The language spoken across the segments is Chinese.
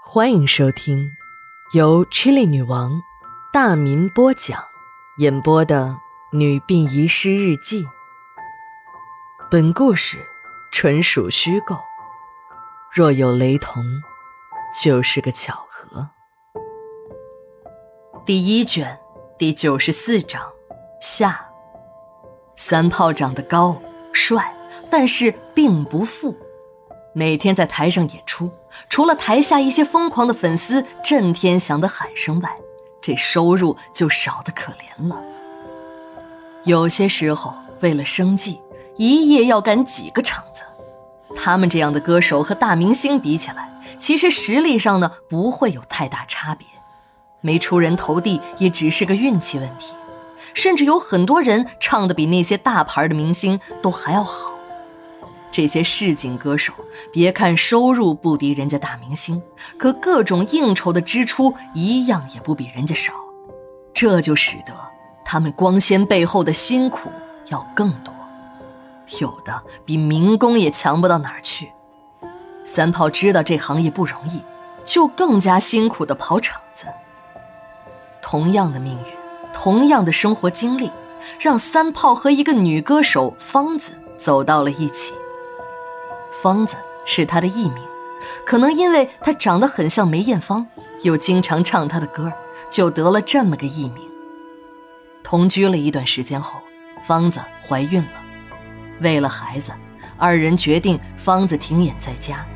欢迎收听由 Chili 女王大民播讲、演播的《女病遗失日记》。本故事纯属虚构，若有雷同，就是个巧合。第一卷第九十四章下。三炮长得高帅，但是并不富。每天在台上演出，除了台下一些疯狂的粉丝震天响的喊声外，这收入就少得可怜了。有些时候，为了生计，一夜要赶几个场子。他们这样的歌手和大明星比起来，其实实力上呢不会有太大差别，没出人头地也只是个运气问题。甚至有很多人唱的比那些大牌的明星都还要好。这些市井歌手，别看收入不敌人家大明星，可各种应酬的支出一样也不比人家少，这就使得他们光鲜背后的辛苦要更多，有的比民工也强不到哪儿去。三炮知道这行业不容易，就更加辛苦的跑场子。同样的命运，同样的生活经历，让三炮和一个女歌手芳子走到了一起。芳子是他的艺名，可能因为她长得很像梅艳芳，又经常唱她的歌，就得了这么个艺名。同居了一段时间后，芳子怀孕了。为了孩子，二人决定芳子停演在家，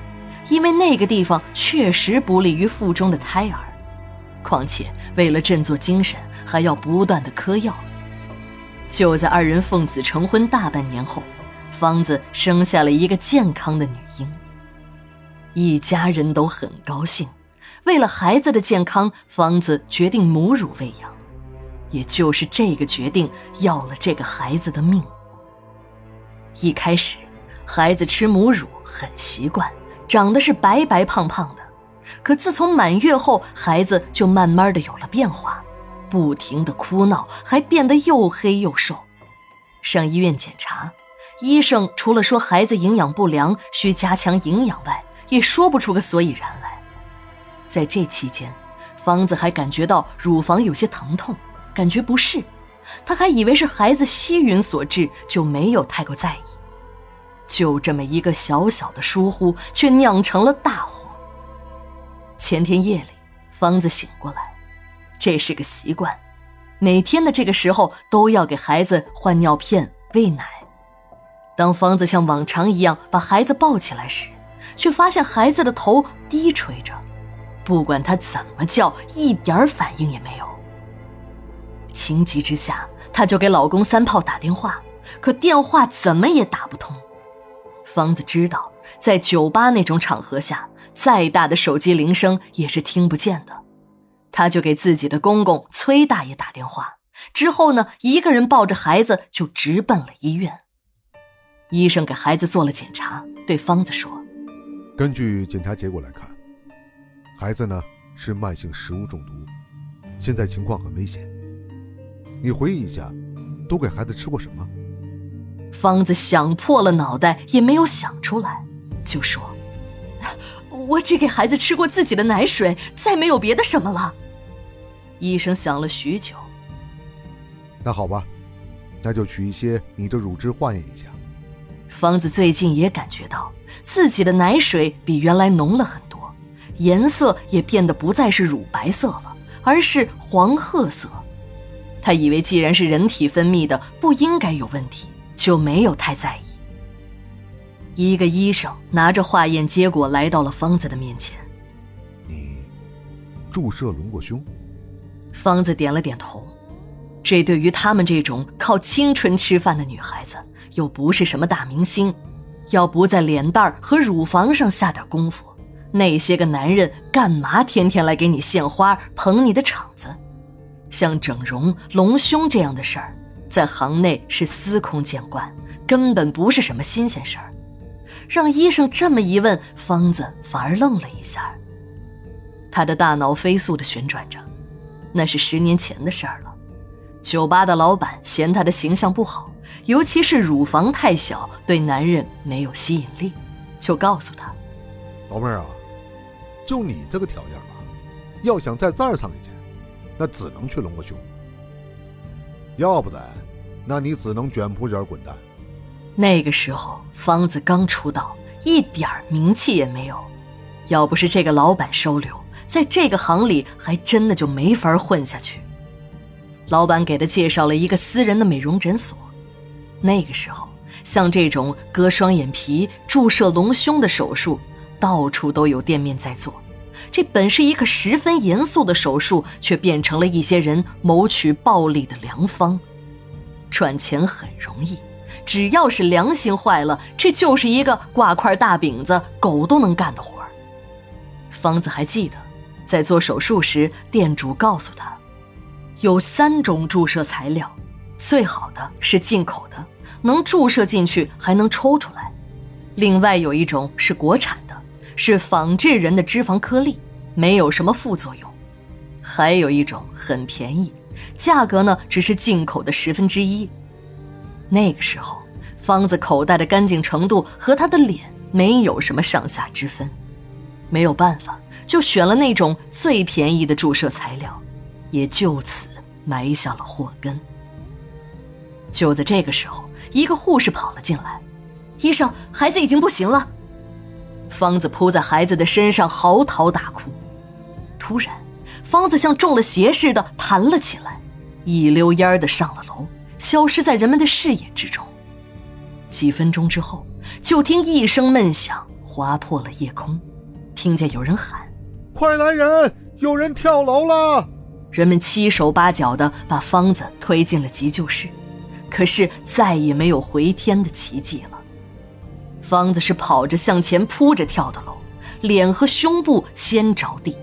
因为那个地方确实不利于腹中的胎儿。况且为了振作精神，还要不断的嗑药。就在二人奉子成婚大半年后。芳子生下了一个健康的女婴，一家人都很高兴。为了孩子的健康，芳子决定母乳喂养。也就是这个决定，要了这个孩子的命。一开始，孩子吃母乳很习惯，长得是白白胖胖的。可自从满月后，孩子就慢慢的有了变化，不停的哭闹，还变得又黑又瘦。上医院检查。医生除了说孩子营养不良，需加强营养外，也说不出个所以然来。在这期间，芳子还感觉到乳房有些疼痛，感觉不适。她还以为是孩子吸吮所致，就没有太过在意。就这么一个小小的疏忽，却酿成了大祸。前天夜里，芳子醒过来，这是个习惯，每天的这个时候都要给孩子换尿片、喂奶。当芳子像往常一样把孩子抱起来时，却发现孩子的头低垂着，不管他怎么叫，一点反应也没有。情急之下，她就给老公三炮打电话，可电话怎么也打不通。芳子知道，在酒吧那种场合下，再大的手机铃声也是听不见的，她就给自己的公公崔大爷打电话，之后呢，一个人抱着孩子就直奔了医院。医生给孩子做了检查，对方子说：“根据检查结果来看，孩子呢是慢性食物中毒，现在情况很危险。你回忆一下，都给孩子吃过什么？”方子想破了脑袋也没有想出来，就说：“我只给孩子吃过自己的奶水，再没有别的什么了。”医生想了许久：“那好吧，那就取一些你的乳汁化验一下。”芳子最近也感觉到自己的奶水比原来浓了很多，颜色也变得不再是乳白色了，而是黄褐色。他以为既然是人体分泌的，不应该有问题，就没有太在意。一个医生拿着化验结果来到了方子的面前：“你注射隆过胸？”方子点了点头。这对于他们这种靠青春吃饭的女孩子。又不是什么大明星，要不在脸蛋和乳房上下点功夫，那些个男人干嘛天天来给你献花捧你的场子？像整容隆胸这样的事儿，在行内是司空见惯，根本不是什么新鲜事儿。让医生这么一问，方子反而愣了一下。他的大脑飞速地旋转着，那是十年前的事儿了。酒吧的老板嫌他的形象不好。尤其是乳房太小，对男人没有吸引力，就告诉他：“老妹儿啊，就你这个条件吧，要想在这儿上一去，那只能去隆个胸。要不然，那你只能卷铺卷滚蛋。那个时候，方子刚出道，一点名气也没有。要不是这个老板收留，在这个行里还真的就没法混下去。老板给他介绍了一个私人的美容诊所。那个时候，像这种割双眼皮、注射隆胸的手术，到处都有店面在做。这本是一个十分严肃的手术，却变成了一些人谋取暴利的良方。赚钱很容易，只要是良心坏了，这就是一个挂块大饼子，狗都能干的活儿。方子还记得，在做手术时，店主告诉他，有三种注射材料，最好的是进口的，能注射进去还能抽出来；另外有一种是国产的，是仿制人的脂肪颗粒，没有什么副作用；还有一种很便宜，价格呢只是进口的十分之一。那个时候，方子口袋的干净程度和他的脸没有什么上下之分。没有办法，就选了那种最便宜的注射材料，也就此埋下了祸根。就在这个时候，一个护士跑了进来：“医生，孩子已经不行了。”方子扑在孩子的身上嚎啕大哭。突然，方子像中了邪似的弹了起来，一溜烟儿的上了楼，消失在人们的视野之中。几分钟之后，就听一声闷响划破了夜空。听见有人喊：“快来人！有人跳楼了！”人们七手八脚的把方子推进了急救室，可是再也没有回天的奇迹了。方子是跑着向前扑着跳的楼，脸和胸部先着地，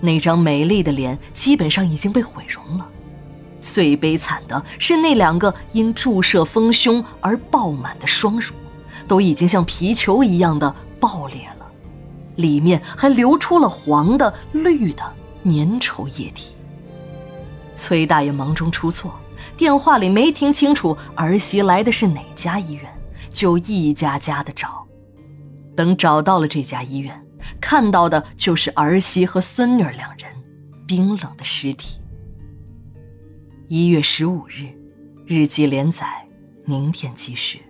那张美丽的脸基本上已经被毁容了。最悲惨的是那两个因注射丰胸而爆满的双乳，都已经像皮球一样的爆裂了。里面还流出了黄的、绿的粘稠液体。崔大爷忙中出错，电话里没听清楚儿媳来的是哪家医院，就一家家的找。等找到了这家医院，看到的就是儿媳和孙女两人冰冷的尸体。一月十五日，日记连载，明天继续。